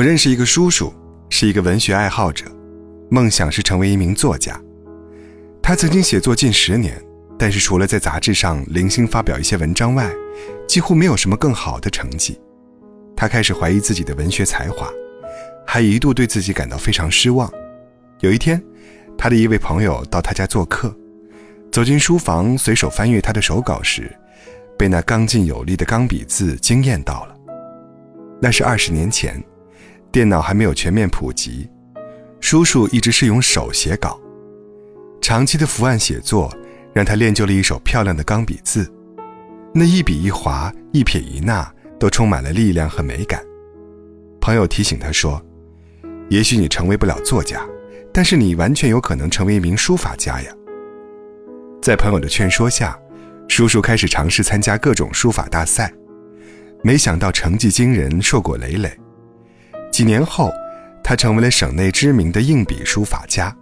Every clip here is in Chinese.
我认识一个叔叔，是一个文学爱好者，梦想是成为一名作家。他曾经写作近十年，但是除了在杂志上零星发表一些文章外，几乎没有什么更好的成绩。他开始怀疑自己的文学才华，还一度对自己感到非常失望。有一天，他的一位朋友到他家做客，走进书房，随手翻阅他的手稿时，被那刚劲有力的钢笔字惊艳到了。那是二十年前。电脑还没有全面普及，叔叔一直是用手写稿，长期的伏案写作让他练就了一手漂亮的钢笔字，那一笔一划、一撇一捺都充满了力量和美感。朋友提醒他说：“也许你成为不了作家，但是你完全有可能成为一名书法家呀。”在朋友的劝说下，叔叔开始尝试参加各种书法大赛，没想到成绩惊人，硕果累累。几年后，他成为了省内知名的硬笔书法家。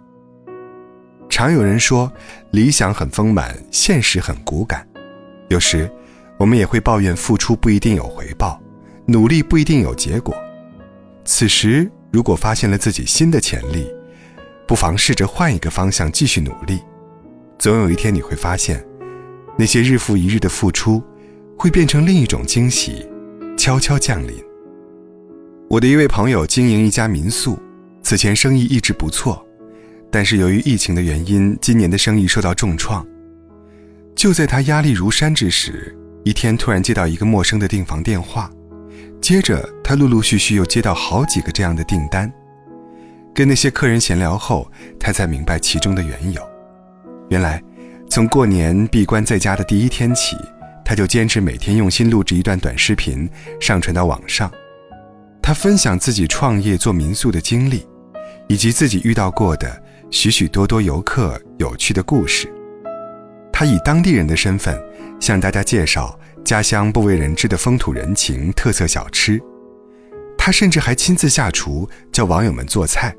常有人说，理想很丰满，现实很骨感。有时，我们也会抱怨付出不一定有回报，努力不一定有结果。此时，如果发现了自己新的潜力，不妨试着换一个方向继续努力。总有一天，你会发现，那些日复一日的付出，会变成另一种惊喜，悄悄降临。我的一位朋友经营一家民宿，此前生意一直不错，但是由于疫情的原因，今年的生意受到重创。就在他压力如山之时，一天突然接到一个陌生的订房电话，接着他陆陆续续又接到好几个这样的订单。跟那些客人闲聊后，他才明白其中的缘由。原来，从过年闭关在家的第一天起，他就坚持每天用心录制一段短视频，上传到网上。他分享自己创业做民宿的经历，以及自己遇到过的许许多多游客有趣的故事。他以当地人的身份向大家介绍家乡不为人知的风土人情、特色小吃。他甚至还亲自下厨教网友们做菜。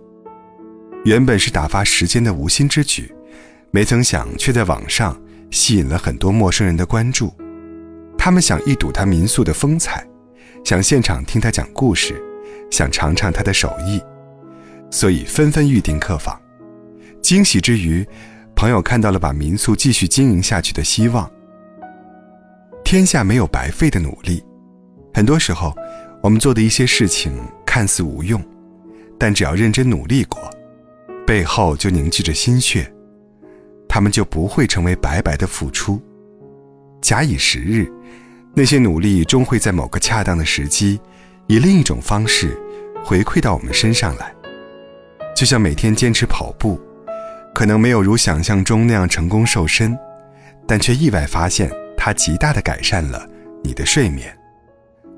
原本是打发时间的无心之举，没曾想却在网上吸引了很多陌生人的关注。他们想一睹他民宿的风采。想现场听他讲故事，想尝尝他的手艺，所以纷纷预订客房。惊喜之余，朋友看到了把民宿继续经营下去的希望。天下没有白费的努力，很多时候，我们做的一些事情看似无用，但只要认真努力过，背后就凝聚着心血，他们就不会成为白白的付出。假以时日。那些努力终会在某个恰当的时机，以另一种方式回馈到我们身上来。就像每天坚持跑步，可能没有如想象中那样成功瘦身，但却意外发现它极大的改善了你的睡眠。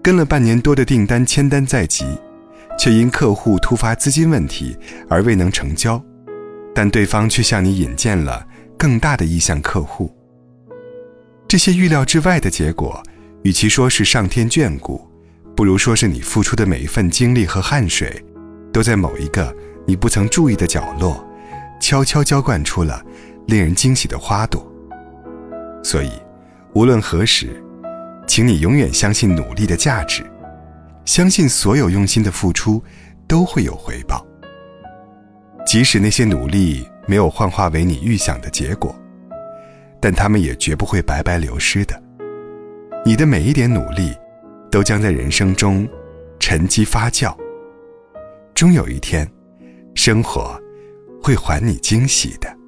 跟了半年多的订单签单在即，却因客户突发资金问题而未能成交，但对方却向你引荐了更大的意向客户。这些预料之外的结果。与其说是上天眷顾，不如说是你付出的每一份精力和汗水，都在某一个你不曾注意的角落，悄悄浇灌出了令人惊喜的花朵。所以，无论何时，请你永远相信努力的价值，相信所有用心的付出都会有回报。即使那些努力没有幻化为你预想的结果，但他们也绝不会白白流失的。你的每一点努力，都将在人生中沉积发酵。终有一天，生活会还你惊喜的。